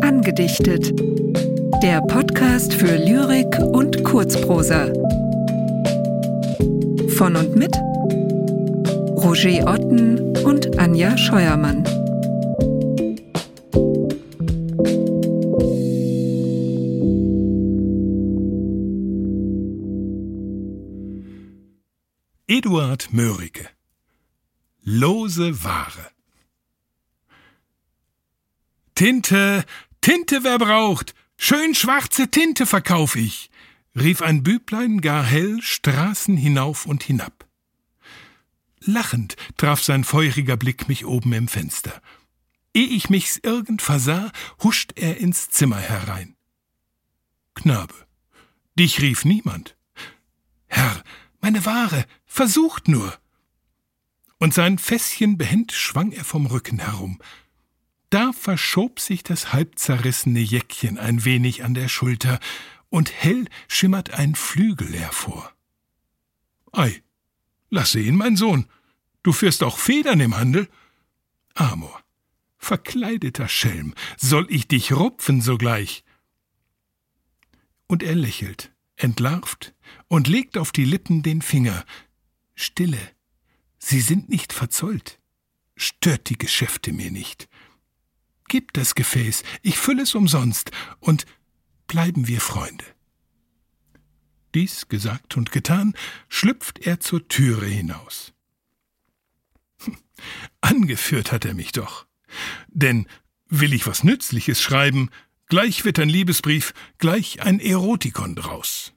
Angedichtet. Der Podcast für Lyrik und Kurzprosa. Von und mit Roger Otten und Anja Scheuermann. Eduard Mörike Lose Ware Tinte, Tinte, wer braucht? Schön schwarze Tinte verkauf ich, rief ein Büblein gar hell Straßen hinauf und hinab. Lachend traf sein feuriger Blick mich oben im Fenster. Ehe ich mich's irgend versah, huscht er ins Zimmer herein. Knabe, dich rief niemand. Herr, meine Ware, versucht nur. Und sein Fässchen behend schwang er vom Rücken herum. Da verschob sich das halb zerrissene Jäckchen ein wenig an der Schulter, und hell schimmert ein Flügel hervor. Ei, lass sehen, mein Sohn, du führst auch Federn im Handel? Amor, verkleideter Schelm, soll ich dich rupfen sogleich? Und er lächelt, entlarvt und legt auf die Lippen den Finger. Stille, sie sind nicht verzollt. Stört die Geschäfte mir nicht. Gib das Gefäß, ich fülle es umsonst, und bleiben wir Freunde. Dies gesagt und getan, schlüpft er zur Türe hinaus. Angeführt hat er mich doch. Denn will ich was Nützliches schreiben, gleich wird ein Liebesbrief, gleich ein Erotikon draus.